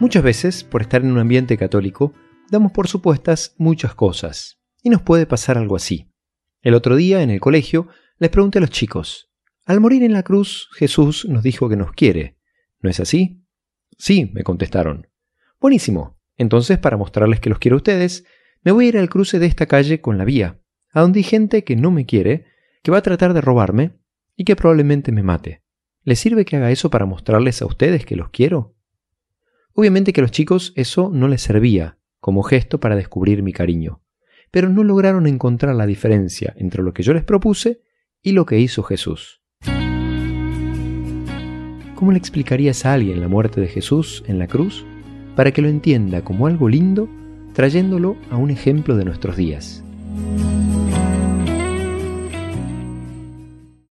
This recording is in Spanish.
Muchas veces, por estar en un ambiente católico, damos por supuestas muchas cosas, y nos puede pasar algo así. El otro día, en el colegio, les pregunté a los chicos, al morir en la cruz, Jesús nos dijo que nos quiere, ¿no es así? Sí, me contestaron. Buenísimo. Entonces, para mostrarles que los quiero a ustedes, me voy a ir al cruce de esta calle con la vía, a donde hay gente que no me quiere, que va a tratar de robarme y que probablemente me mate. ¿Les sirve que haga eso para mostrarles a ustedes que los quiero? Obviamente que a los chicos eso no les servía como gesto para descubrir mi cariño, pero no lograron encontrar la diferencia entre lo que yo les propuse y lo que hizo Jesús. ¿Cómo le explicarías a alguien la muerte de Jesús en la cruz para que lo entienda como algo lindo, trayéndolo a un ejemplo de nuestros días?